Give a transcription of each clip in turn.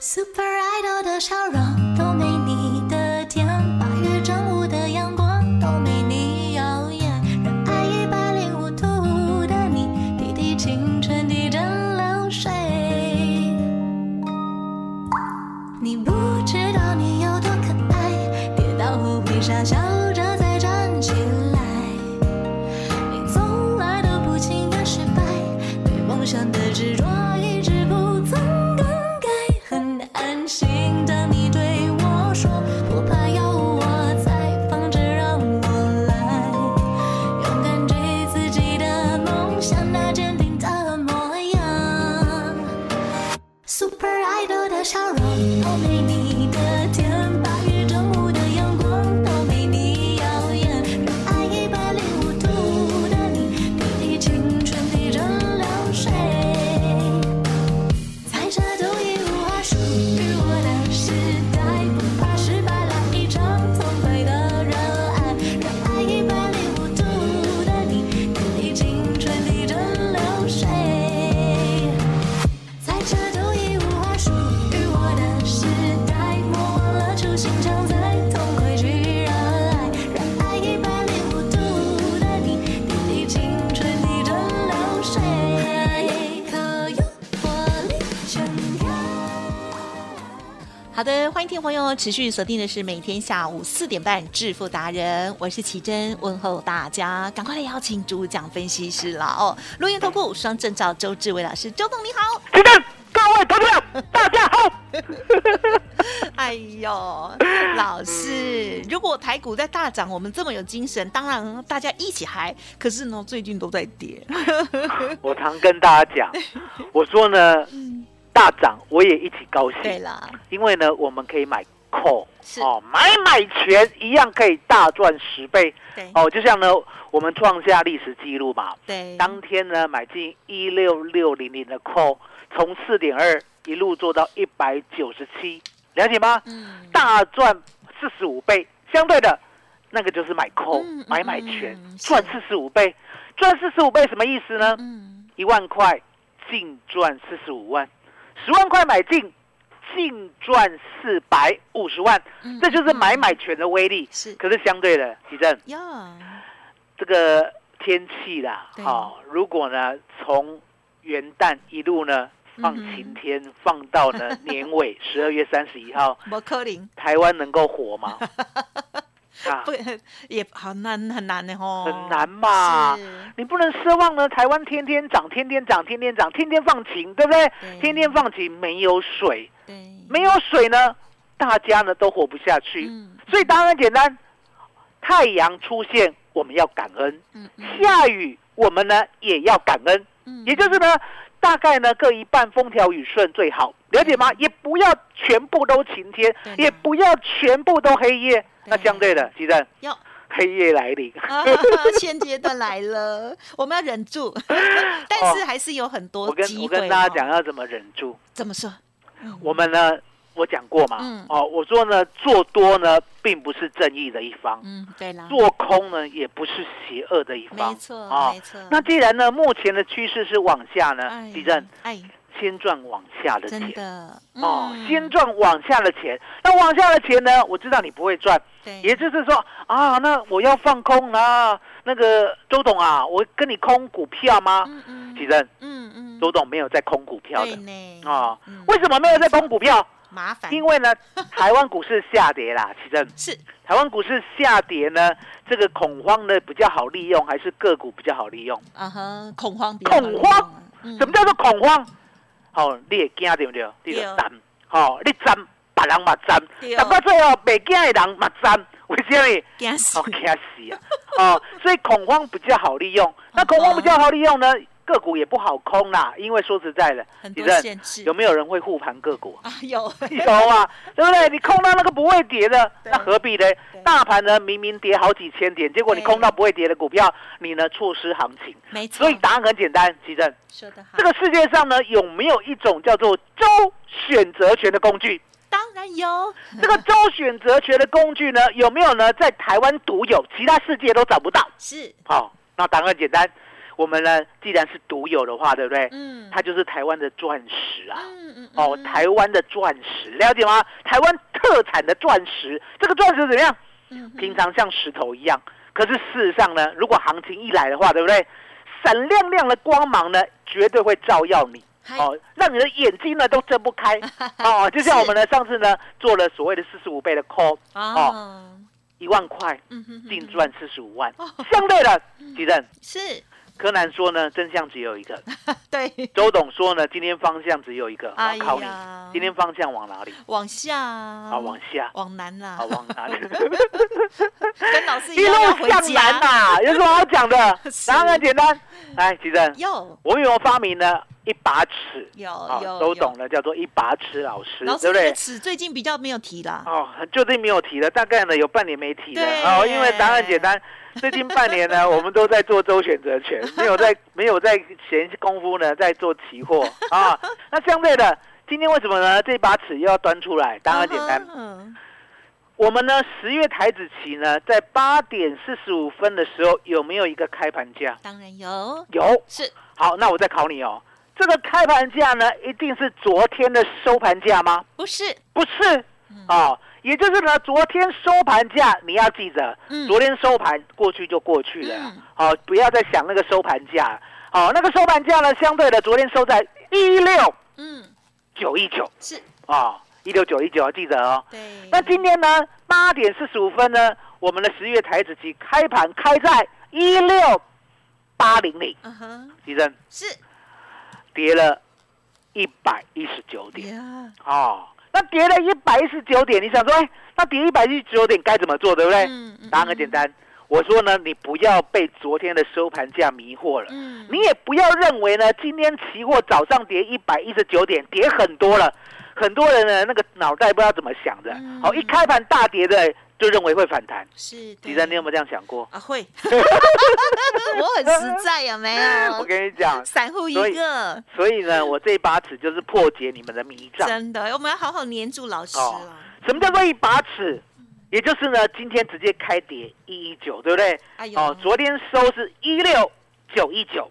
Super Idol 的笑容都没你的甜，八月正午的阳光都没你耀眼，让爱一百零五度的你，滴滴青春地蒸馏水。你不知道你有多可爱，跌倒后会傻笑听朋友持续锁定的是每天下午四点半《致富达人》，我是奇珍，问候大家，赶快来邀请主讲分析师了哦，录音投顾双证照周志伟老师，周董你好。奇珍各位投票，大家好。哎呦，老师，如果台股在大涨，我们这么有精神，当然大家一起嗨。可是呢，最近都在跌。我常跟大家讲，我说呢，大涨我也一起高兴，对啦，因为呢，我们可以买 call 哦，买买权一样可以大赚十倍。对。哦，就像呢，我们创下历史记录嘛，对，当天呢买进一六六零零的 call，从四点二一路做到一百九十七，了解吗？嗯。大赚四十五倍，相对的，那个就是买 call、买买权嗯，赚四十五倍，赚四十五倍什么意思呢？嗯，一万块净赚四十五万，十万块买进净赚四百五十万，嗯这就是买买权的威力。是可是相对的，奇正呀，这个天气啦，对好、如果呢从元旦一路呢放晴天，放到呢 年尾十二月三十一号，台湾能够火吗？啊不，也好难很难的哦，很难嘛是你不能奢望呢，台湾天天涨，天天涨，天天涨，天天放晴，对不对？对。天天放晴没有水，没有水呢，大家呢都活不下去。嗯。所以答案很简单，太阳出现我们要感恩，下雨我们呢也要感恩，嗯。也就是呢大概呢各一半风调雨顺最好，了解吗？也不要全部都晴天，也不要全部都黑夜。那相对的，其实要 黑夜来临。啊，现阶段来了，我们要忍住，但是还是有很多我跟机会。我跟大家哦讲，要怎么忍住。怎么说？我们呢，我讲过嘛，嗯哦，我说呢，做多呢并不是正义的一方，嗯，对啦，做空呢也不是邪恶的一方，没错，啊没错。那既然呢，目前的趋势是往下呢哎，地震哎，先赚往下的真钱。的哦，嗯先赚往下的钱，那往下的钱呢？我知道你不会赚，也就是说啊，那我要放空啊。那个周董啊，我跟你空股票吗？嗯嗯其实嗯嗯，周董没有在空股票对的呢啊嗯。为什么没有在空股票？麻烦，因为呢，台湾股市下跌啦，其实是台湾股市下跌呢，这个恐慌呢比较好利用，还是个股比较好利用？啊哈，恐慌恐慌嗯什么叫做恐慌？好、你会惊对不对？你就对斩，好、你站，别人嘛斩，对斩到最后袂惊的人嘛站，为什么？惊死哦，惊死啊！哦，所以恐慌比较好利用。那嗯恐慌比较好利用呢？个股也不好空啦，因为说实在的，很多限制有没有人会护盘个股？啊，有 有啊，对不对？你空到那个不会跌的，那何必呢？大盘呢明明跌好几千点，结果你空到不会跌的股票，你呢错失行情。没错，所以答案很简单，奇正，说得好，这个世界上呢有没有一种叫做周选择权的工具？当然有，这个周选择权的工具呢有没有呢？在台湾独有，其他世界都找不到。是，好，那答案很简单，我们呢既然是独有的话，对不对？嗯，它就是台湾的钻石啊。嗯嗯哦，嗯。台湾的钻石，了解吗？台湾特产的钻石，这个钻石怎么样？嗯平常像石头一样，可是事实上呢，如果行情一来的话，对不对？闪亮亮的光芒呢，绝对会照耀你。哦，让你的眼睛呢都睁不开。哦，就像我们呢上次呢做了所谓的四十五倍的 call，哦，一万块嗯哼哼净赚四十五万。哦，相对的，吉正。是，柯南说呢，真相只有一个，对，周董说呢，今天方向只有一个，我哎考你呀，今天方向往哪里？往下。啊，往下。往南啦。啊，，往哪里？跟老师一路向南，呐，有什么好讲的？是。答案很简单。来，奇珍，有我们有发明了一把尺，有啊，有，都懂了，叫做一把尺老师，对不对？尺最近比较没有提啦，哦，最近没有提了，大概呢有半年没提了哦，因为答案简单。最近半年呢，我们都在做周选择权，没有在 没有在闲工夫呢在做期货啊。那相对的，今天为什么呢？这把尺又要端出来？答案很简单，嗯我们呢十月台子期呢，在八点四十五分的时候有没有一个开盘价？当然有，有。是好，那我再考你哦，这个开盘价呢，一定是昨天的收盘价吗？不是？不是，哦，也就是呢，昨天收盘价你要记着，嗯。昨天收盘过去就过去了，嗯。好、不要再想那个收盘价，好、那个收盘价呢，相对的昨天收在一六嗯，九一九。是。啊，一六九一九，记得哦。对，那今天呢，八点四十五分呢，我们的十月台子期开盘开在一六八零零，嗯哼，地震是跌了一百一十九点呀，哦。那跌了一百一十九点，你想说，哎，那跌一百一十九点该怎么做，对不对？嗯嗯答案很简单，我说呢，你不要被昨天的收盘价迷惑了。嗯，你也不要认为呢，今天期货早上跌一百一十九点，跌很多了，很多人呢那个脑袋不知道怎么想的，嗯好、一开盘大跌的就认为会反弹。是李生，你有没有这样想过？啊会？我很实在有没 我？跟你讲，散户一个，所以呢，我这一把尺就是破解你们的迷障。真的，我们要好好黏住老师。什么叫做一把尺？也就是呢，今天直接开跌一一九，对不对？哎哦，昨天收是一六九一九，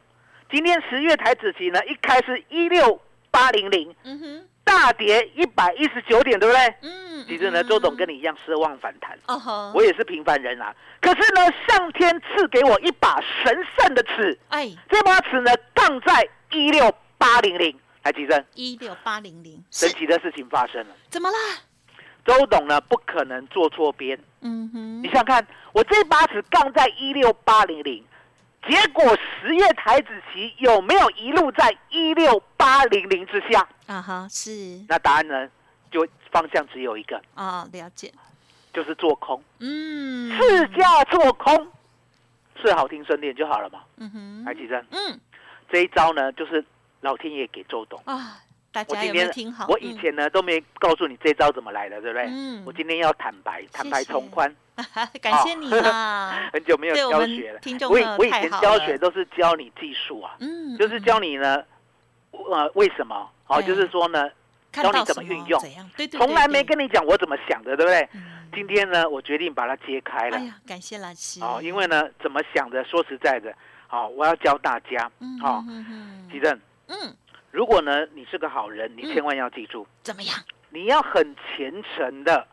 今天十月台子期呢一开是一六八零零，嗯哼，大跌一百一十九点，对不对？嗯，其实呢，周董跟你一样奢望反弹，哦吼，我也是平凡人啊。可是呢，上天赐给我一把神圣的尺，哎，这把尺呢杠在一六八零零，来，吉生，一六八零零。神奇的事情发生了。怎么啦？周董呢不可能做错边，嗯哼。你，想想看，我这把尺杠在一六八零零，结果十月台子期有没有一路在一六八零零之下？啊哈，是。那答案呢，就方向只有一个，啊，了解，就是做空，嗯，市价做空，最好听顺点就好了嘛。嗯哼，来，吉珍，嗯。这一招呢，就是老天爷给周董。啊，大我今家有没有天听好？我以前呢都没告诉你这招怎么来的，对不对？嗯我今天要坦白，坦白从宽。嗯 感谢你啦，很久没有教学了听，众我我以前教学都是教你技术啊，嗯，就是教你呢，呃，为什么？哦，就是说呢，教你怎么运用从来没跟你讲我怎么想的，对不对？嗯今天呢，我决定把它揭开了哎。呀，感谢老师哦，因为呢，怎么想的？说实在的，好，我要教大家。嗯好，嗯嗯吉正，嗯，如果呢你是个好人，你嗯千万要记住，怎么样？你要很虔诚的，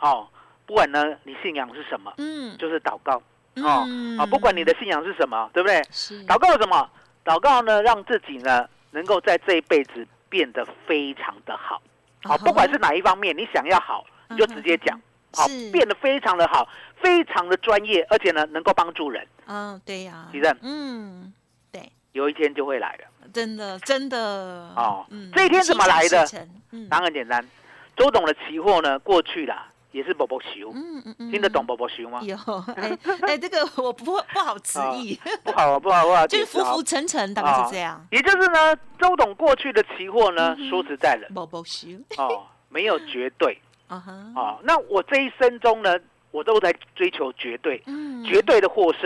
哦，不管呢你信仰是什么，嗯，就是祷告。哦嗯啊，不管你的信仰是什么，对不对？是祷告什么？祷告呢，让自己呢能够在这一辈子变得非常的好。好，哦不管是哪一方面，你想要好，你就直接讲。好，变得非常的好，非常的专业，而且呢能够帮助人，嗯，对呀，吉正嗯，对，有一天就会来了。真的真的哦嗯这一天怎么来的？嗯。答案很简单，周董的期货呢过去啦也是宝宝熊，嗯嗯嗯，听得懂宝宝熊吗？有，哎哎，这个我不不好词义，不好不好不好，就是浮浮沉沉，大概是这样。也就是呢，周董过去的期货呢，说实在的，宝宝熊哦，没有绝对。啊哈，哦，那我这一生中呢，我都在追求绝对，嗯。绝对的获胜。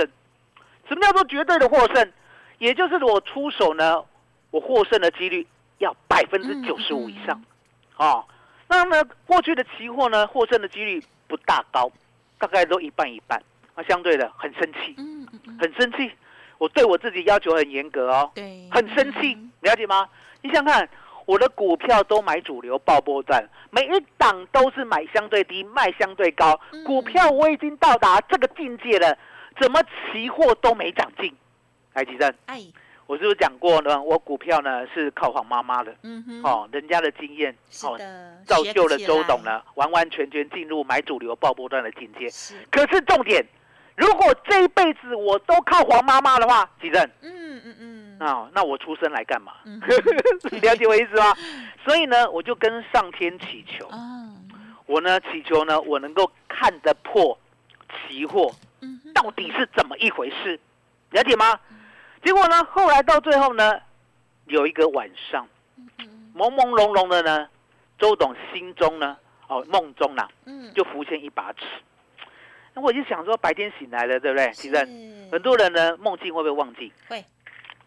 什么叫做绝对的获胜？也就是我出手呢，我获胜的几率要百分之九十五以上，哦。那么过去的期货呢，获胜的几率不大高，大概都一半一半。那相对的很生气，很生气。我对我自己要求很严格哦，对，很生气，了解吗？你想想看，我的股票都买主流爆波段，每一档都是买相对低，卖相对高。嗯股票我已经到达这个境界了，怎么期货都没长进？来，吉正，哎，我是不是讲过呢？我股票呢是靠黄妈妈的，嗯哼，哦，人家的经验，是哦，的，造就了周董，呢，完完全全进入买主流爆波段的境界。是，可是重点，如果这一辈子我都靠黄妈妈的话，吉正，嗯嗯嗯，啊、那我出生来干嘛？嗯。了解我意思吗？所以呢，我就跟上天祈求，啊，我呢祈求呢，我能够看得破期货。嗯，到底是怎么一回事，了解吗？结果呢，后来到最后呢，有一个晚上，嗯朦朦胧胧的呢，周董心中呢，哦，梦中呢、嗯，就浮现一把尺。那我就想说，白天醒来了，对不对？其实很多人呢，梦境会不会忘记？会，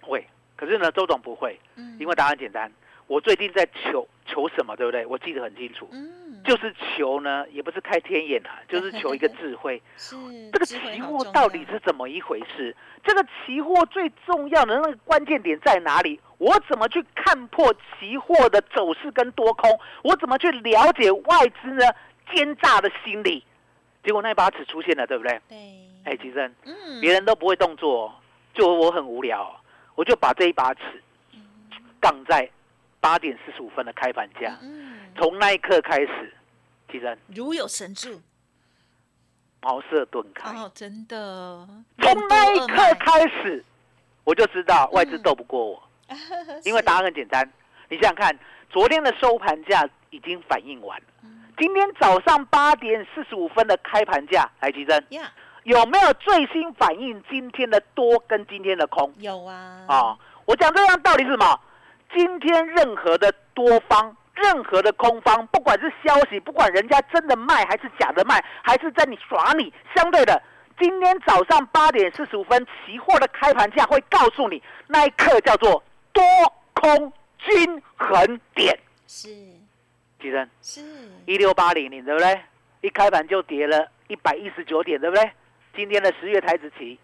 会。可是呢，周董不会，嗯因为答案简单。我最近在求求什么，对不对？我记得很清楚，嗯，就是求呢，也不是开天眼啊，就是求一个智慧。是这个期货到底是怎么一回事？这个期货最重要的那个关键点在哪里？我怎么去看破期货的走势跟多空？我怎么去了解外资呢奸诈的心理？结果那把尺出现了，对不对？对，哎，其实嗯，别人都不会动作哦，就我很无聊哦，我就把这一把尺杠在八点四十五分的开盘价。嗯，从那一刻开始，其实如有神助，茅塞顿开。哦，真的，从那一刻开，始，我就知道外资斗不过我，因为答案很简单。你想想看，昨天的收盘价已经反映完了，今天早上八点四十五分的开盘价，来吉珍呀，有没有最新反映今天的多跟今天的空有啊，啊？我讲这样道理是什么？今天任何的多方。任何的空方，不管是消息，不管人家真的卖还是假的卖，还是在你耍你，相对的，今天早上八点四十五分，期货的开盘价会告诉你，那一刻叫做多空均衡点。是几人？是，一六八零零，对不对？一开盘就跌了一百一十九点，对不对？今天的十月台子期，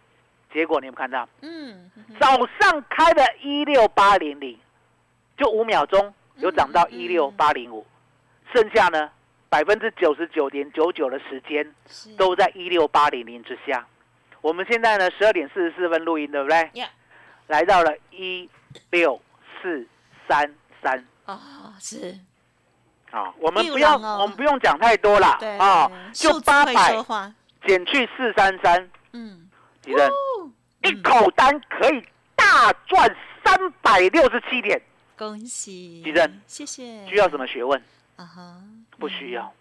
结果你有看到？嗯，嗯早上开的一六八零零，就五秒钟有涨到一六八零五，剩下呢百分之九十九点九九的时间都在一六八零零之下。我们现在呢十二点四十四分录音，对不对？呀，来到了一六四三三啊，是，啊，我们不要，哦。我们不用讲太多啦对啊，就八百减去四三三，嗯，几人？哦一口单可以大赚三百六十七点，恭喜，谢谢，需要什么学问？啊哈，不需要，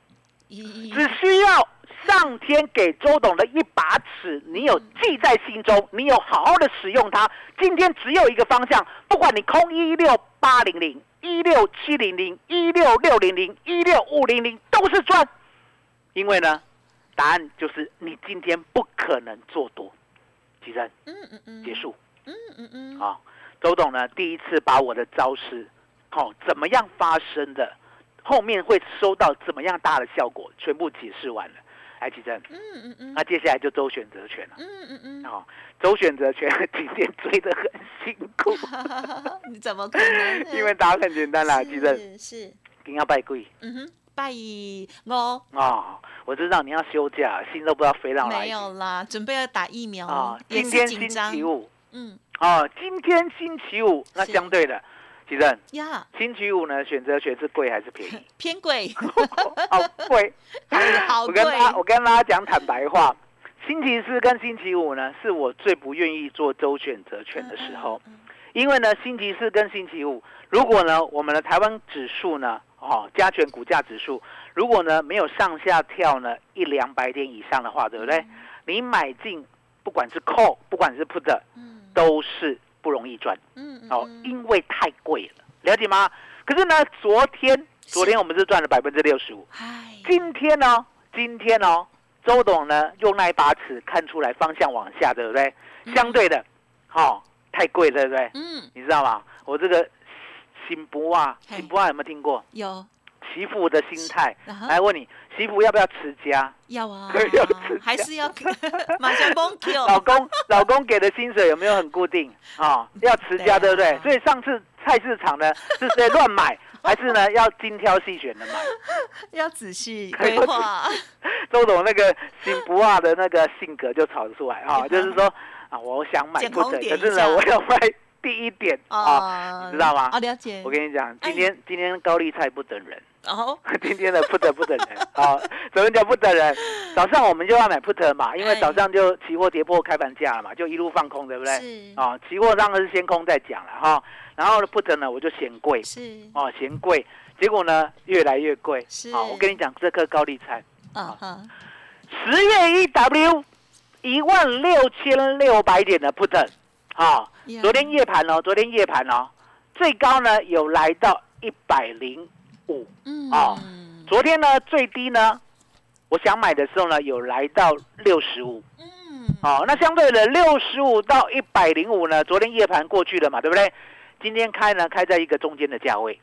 只需要上天给周董的一把尺，你有记在心中，你有好好的使用它。今天只有一个方向，不管你空一六八零零、一六七零零、一六六零零、一六五零零，都是赚。因为呢，答案就是你今天不可能做多。其实嗯嗯嗯，结，束嗯嗯嗯，啊。周董呢，第一次把我的招式，哦，怎么样发生的，后面会收到怎么样大的效果，全部解释完了。哎，其实嗯嗯嗯，那接下来就周选择权了。嗯嗯嗯，哦，周选择权今天追的很辛苦，你怎么可能？因为答案很简单啦，其实是是，一定要拜跪嗯哼，拜我哦。我知道你要休假，心都不知道飞到哪里。没有啦，准备要打疫苗今天星期，五。嗯哦，今天星期五，那相对的，其正呀，星期五呢，选择权是贵还是便宜？偏贵，好贵。好好贵我跟，大我跟大家讲坦白话，星期四跟星期五呢，是我最不愿意做周选择权的时候。嗯，嗯因为呢，星期四跟星期五，如果呢我们的台湾指数呢，哦哦，加权股价指数，如果呢没有上下跳呢一两百点以上的话，对不对？你买进不管是 call 不管是 put，嗯都是不容易赚嗯嗯哦，因为太贵了，了解吗？可是呢，昨天昨天我们是赚了百分之六十五，嗨，今天呢，今天哦，周董呢用那一把尺看出来方向往下，对不对？相对的，好、太贵，对不对？嗯你知道吗？我这个新不啊，新不啊有没有听过？有媳妇的心态，来问你，媳妇要不要持家？要啊。还是要 马上崩 Q，老公，老公给的薪水有没有很固定？啊、要持家，对不对？所以上次菜市场呢是谁乱买，还是呢要精挑细选的买？要仔细规划，周董那个心不二的那个性格就炒出来啊，就是说啊，我想买不得，红点一下可是呢，我要卖第一点啊，啊你知道吗？哦，了解。我。跟你讲，哎。今天今天高丽菜不等人，哦，今天的 put 不等人啊，怎么叫不等人？早上我们就要买 put 嘛，因为哎早上就期货跌破开盘价了嘛，就一路放空，对不对？是。啊，期货当然是先空再讲了哈，然后 put 呢我就嫌贵。是，哦，嫌贵，结果呢越来越贵。是。好，我跟你讲，这颗高丽菜。嗯哼，十月一 W 一万六千六百点的 put，啊，呀昨天夜盘哦，昨天夜盘哦，最高呢有来到一百零五，嗯哦昨天呢最低呢，我想买的时候呢有来到六十五，嗯，哦，那相对的六十五到一百零五呢，昨天夜盘过去了嘛，对不对？今天开呢开在一个中间的价位，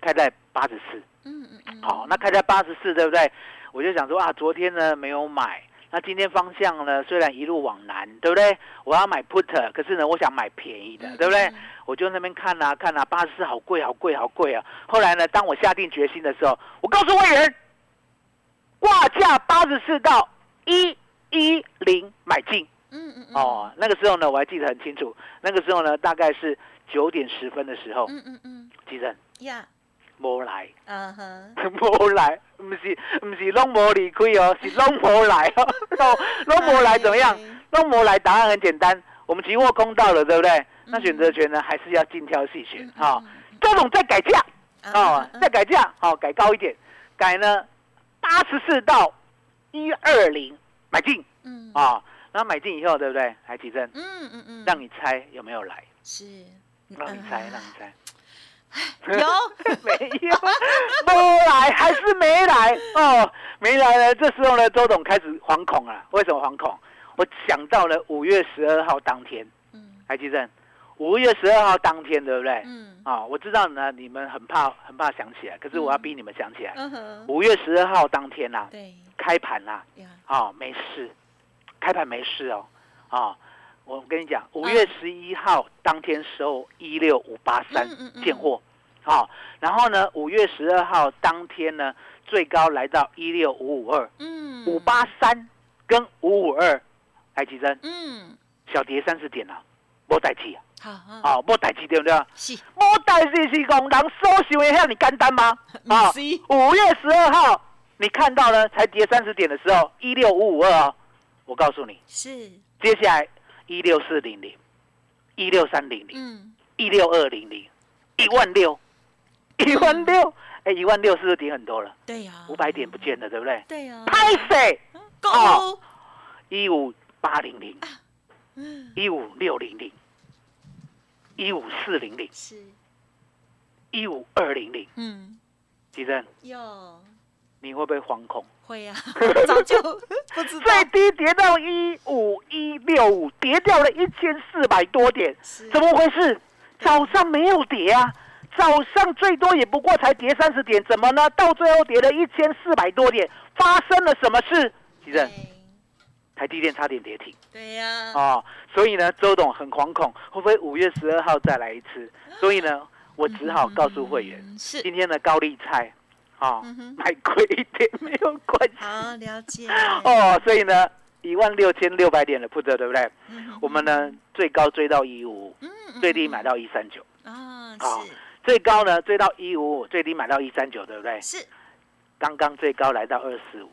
开在八十四，嗯嗯嗯，好、那开在八十四，对不对？我就想说啊，昨天呢没有买，那今天方向呢虽然一路往南，对不对？我要买 put，可是呢我想买便宜的，对不对？嗯？我就那边看啊看啊，八十四好贵好贵好贵啊！后来呢，当我下定决心的时候，我告诉会员，挂价八十四到一一零买进嗯嗯嗯，哦。那个时候呢，我还记得很清楚，那个时候呢大概是九点十分的时候，嗯嗯嗯其实呀，没来。嗯哼，无来，不是唔是拢无离开哦，是拢无来哦，拢拢无来怎么样？哎？拢无来，答案很简单，我们期货空到了，对不对？那选择权呢，还是要精挑细选嗯啊。这种再改价哦，嗯再改价哦，改高一点，改呢八十四到一二零买进嗯啊，然后买进以后，对不对？海奇正，嗯嗯嗯，让你猜有没有来？是让你猜，让你猜。有？没有，没来，还是没来。哦，没来了。这时候呢，周董开始惶恐了。为什么惶恐？我想到了五月十二号当天，嗯。还记得？五月十二号当天，对不对？嗯。啊、我知道呢，你们很怕很怕想起来，可是我要逼你们想起来。五月十二号当天呐、对。开盘啦、呀，啊，没事，开盘没事哦，啊，我跟你讲，五月十一号当天收一六五八三嗯现货，好、然后呢，五月十二号当天呢，最高来到一六五五二，嗯。五八三跟五五二，来几针，嗯，小跌三十点了、没代志啊，好啊，哦，没代志对不对？是，没代志是讲人收收一下你干单吗？啊，五月十二号你看到呢，才跌三十点的时候，一六五五二哦，我告诉你，是，接下来一六四零零、一六三零零、嗯，一六二零零、一万六、一万六，哎，一万六是不是跌很多了？对呀，五百点不见了，对不对？对呀，拍谁？购哦一五八零零、嗯。一五六零零、一五四零零、是，一五二零零，嗯，吉珍，有。你会不会惶恐？会呀，早就 不知道。最低跌到一五一六五，跌掉了一千四百多点，怎么回事？早上没有跌啊，早上最多也不过才跌三十点，怎么呢？到最后跌了一千四百多点，发生了什么事？其实台积电差点跌停。对呀，哦，所以呢，周董很惶恐，会不会五月十二号再来一次？所以呢，我只好告诉会员，嗯是，今天的高利菜，哦，买贵一点没有关系。好了解，哦，所以呢，一万六千六百点的 put 对不对？嗯我们呢最高追到一五五，嗯嗯最低买到一三九，啊，好是最高呢追到一五五，最低买到一三九，对不对？是，刚刚最高来到二四五，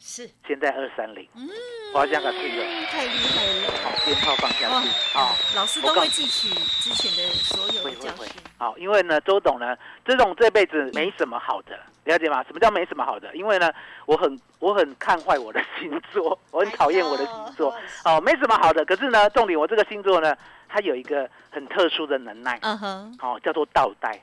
是，现在二三零，嗯，我要这样个退了，太厉害了。好，鞭炮放下去，好。老师都会记取之前的所有的教训。，好，因为呢，周董呢，周董这辈子没什么好的，了解吗？什么叫没什么好的？因为呢，我很我很看坏我的星座，我很讨厌我的星座，哦，没什么好的。可是呢，重点我这个星座呢，它有一个很特殊的能耐，嗯哼，哦，叫做倒带。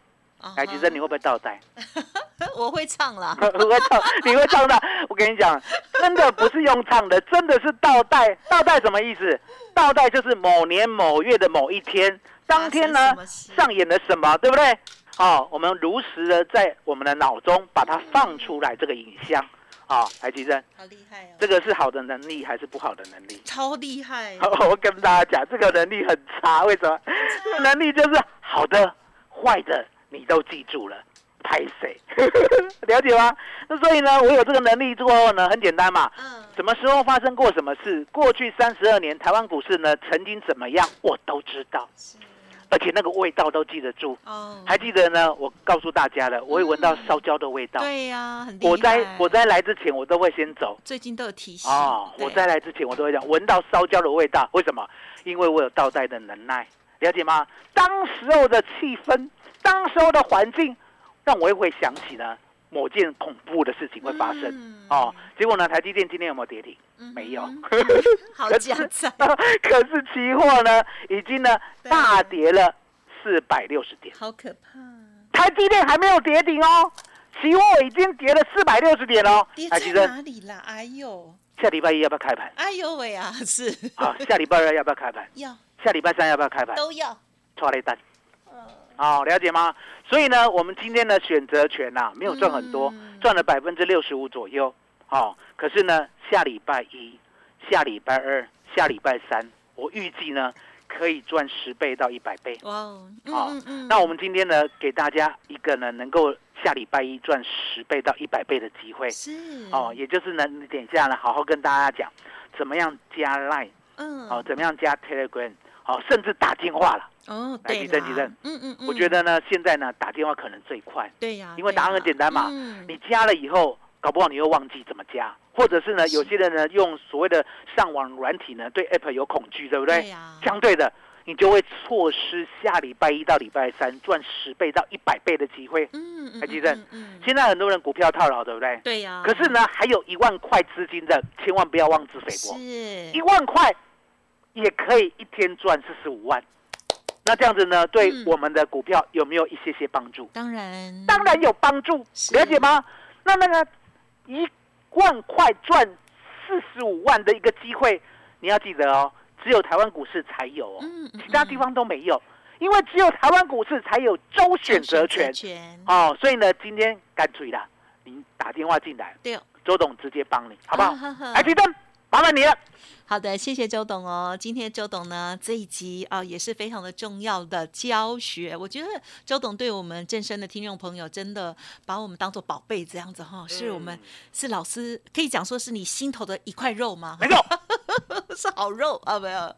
来，吉珍，你会不会倒带？我会唱啦。我会唱，你会唱的。我跟你讲，真的不是用唱的，真的是倒带。倒带什么意思？倒带就是某年某月的某一天，当天呢上演了什么，对不对？哦，我们如实的在我们的脑中把它放出来，这个影像。好，台积珍，好厉害哦！这个是好的能力还是不好的能力？超厉害，我跟大家讲，这个能力很差，为什么？这个能力就是好的、坏的，你都记住了，拍谁？了解吗？那所以呢，我有这个能力之后呢，很简单嘛。嗯，什么时候发生过什么事？过去三十二年，台湾股市呢曾经怎么样，我都知道，是而且那个味道都记得住。哦，还记得呢？我告诉大家了，我会闻到烧焦的味道。对呀，很厉害。火灾火灾来之前，我都会先走。最近都有提醒哦，对火灾来之前，我都会讲闻到烧焦的味道。为什么？因为我有倒带的能耐，了解吗？当时候的气氛，当时候的环境，让我也会想起呢某件恐怖的事情会发生。嗯哦，结果呢，台积电今天有没有跌停？嗯没有嗯 好可是加载，可是期货呢，已经呢大跌了四百六十点，好可怕，台积电还没有跌停哦，期货已经跌了四百六十点哦跌。在台积电哪里啦？哎呦，下礼拜一要不要开盘？哎呦喂啊，是啊，下礼拜二要不要开盘？要下礼拜三要不要开盘？都要，抓了一单。嗯哦，了解吗？所以呢，我们今天的选择权呐、没有赚很多，嗯赚了百分之六十五左右。哦，可是呢，下礼拜一、下礼拜二、下礼拜三，我预计呢可以赚十倍到一百倍。哇哦，嗯好嗯嗯，那我们今天呢，给大家一个呢，能够下礼拜一赚十倍到一百倍的机会。是哦，，也就是呢，你等一下呢，好好跟大家讲，怎么样加 Line，嗯，哦，怎么样加 Telegram，哦，甚至打电话了。哦，来对啦地震地震嗯嗯嗯，我觉得呢，现在呢，打电话可能最快。对呀，因为答案很简单嘛嗯你加了以后，搞不好你又忘记怎么加，或者是呢，有些人呢用所谓的上网软体呢，对 App 有恐惧，对不对？对呀，相对的，你就会错失下礼拜一到礼拜三赚十倍到一百倍的机会。嗯嗯，台积电嗯，嗯，现在很多人股票套牢，对不对？对呀，可是呢，还有一万块资金的，千万不要妄自菲薄。是一万块也可以一天赚四十五万，那这样子呢，对嗯我们的股票有没有一些些帮助？当然，当然有帮助，是了解吗？那那个一万块赚四十五万的一个机会，你要记得哦，只有台湾股市才有哦，嗯，嗯其他地方都没有，因为只有台湾股市才有周选择权权，哦。所以呢，今天干脆啦，您打电话进来，周董直接帮你，好不好？好好好来，提灯，麻烦你了。好的，谢谢周董哦。今天周董呢这一集啊、也是非常的重要的教学。我觉得周董对我们正生的听众朋友真的把我们当做宝贝这样子哈、是我们嗯是老师可以讲说是你心头的一块肉吗？没错，是好肉啊，没有。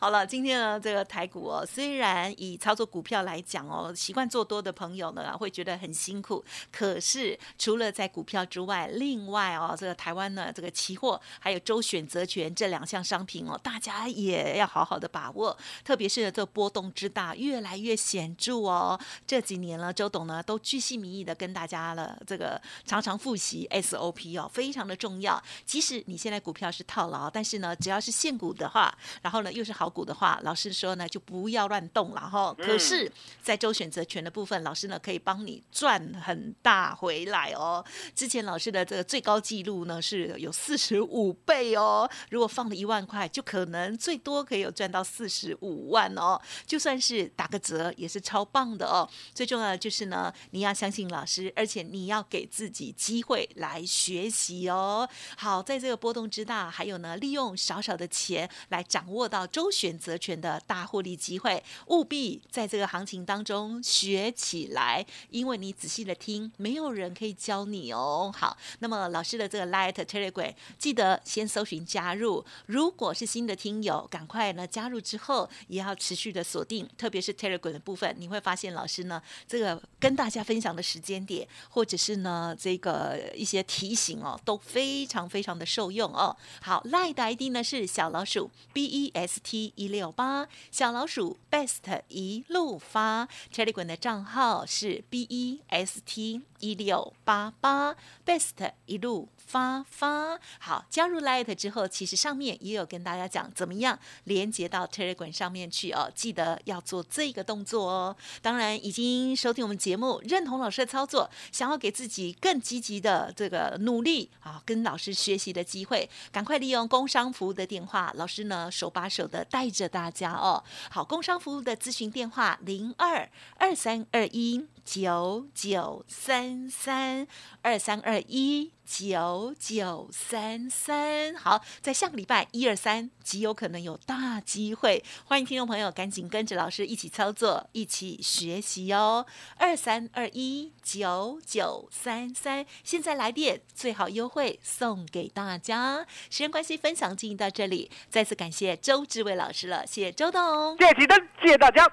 好了，今天呢，这个台股哦，虽然以操作股票来讲哦，习惯做多的朋友呢会觉得很辛苦，可是除了在股票之外，另外哦，这个台湾呢，这个期货还有周选择权这两项商品哦，大家也要好好的把握，特别是这波动之大，越来越显著哦。这几年呢，周董呢都巨细靡遗的跟大家了这个常常复习 SOP 哦，非常的重要。即使你现在股票是套牢，但是呢，只要是现股的话，然后呢又是好股的话，老师说呢就不要乱动了哈。可是，在周选择权的部分，老师呢可以帮你赚很大回来哦。之前老师的这个最高纪录呢是有四十五倍哦，如果放了一万块，就可能最多可以有赚到四十五万哦。就算是打个折，也是超棒的哦。最重要的就是呢，你要相信老师，而且你要给自己机会来学习哦。好，在这个波动之大，还有呢，利用少少的。的钱来掌握到周选择权的大获利机会，务必在这个行情当中学起来，因为你仔细的听，没有人可以教你哦。好，那么老师的这个 Light Telegram 记得先搜寻加入，如果是新的听友，赶快呢加入之后也要持续的锁定，特别是 Telegram 的部分，你会发现老师呢这个跟大家分享的时间点，或者是呢这个一些提醒哦，都非常非常的受用哦。好，Light 的 ID 呢是小老鼠 B E S T 一六八，小老鼠 Best 一路发，Telegram 的账号是 B E S T 一六八八，Best 一路发发。好，加入 Light 之后，其实上面也有跟大家讲怎么样连接到 Telegram 上面去哦，记得要做这个动作哦。当然，已经收听我们节目，认同老师的操作，想要给自己更积极的这个努力啊，跟老师学习的机会，赶快利用工商服务的电话，老师呢手把手的带着大家哦。好，工商服务的咨询电话零二二三二一九九三三二三二一九九三三。好，在下个礼拜一二三极有可能有大机会，欢迎听众朋友赶紧跟着老师一起操作，一起学习哦。二三二一九九三三，现在来电最好优惠送给大家。时间关系，分享进行到这里，再次感谢周志伟老师了，谢谢周董。谢谢启登，谢谢大家，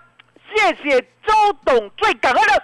谢谢周董，最感恩的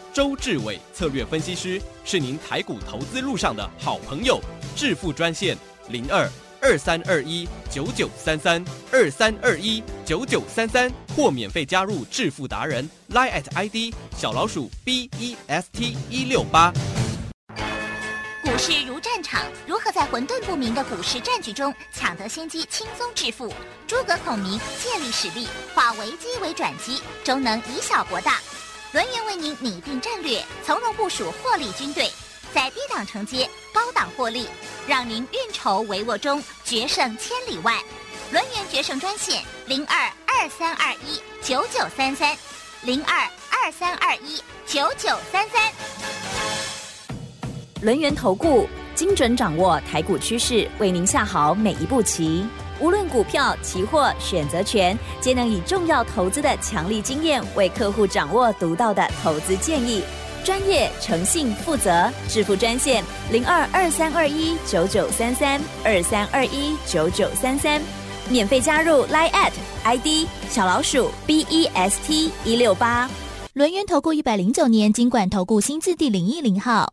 周志伟策略分析师是您台股投资路上的好朋友。致富专线零二二三二一九九三三二三二一九九三三，或免费加入致富达人 Line at ID 小老鼠 B E S T 一六八。股市如战场，如何在混沌不明的股市战局中抢得先机，轻松致富？诸葛孔明借力使力，化危机为转机，终能以小博大。轮源为您拟定战略，从容部署获利军队，在低档承接，高档获利，让您运筹帷幄中决胜千里外。轮源决胜专线零二二三二一九九三三零二二三二一九九三三。轮源投顾精准掌握台股趋势，为您下好每一步棋。无论股票、期货、选择权，皆能以重要投资的强力经验，为客户掌握独到的投资建议。专业、诚信、负责，致富专线零二二三二一九九三三二三二一九九三三，免费加入 Line at ID 小老鼠 B E S T 一六八。轮源投顾一百零九年经管投顾新字第零一零号。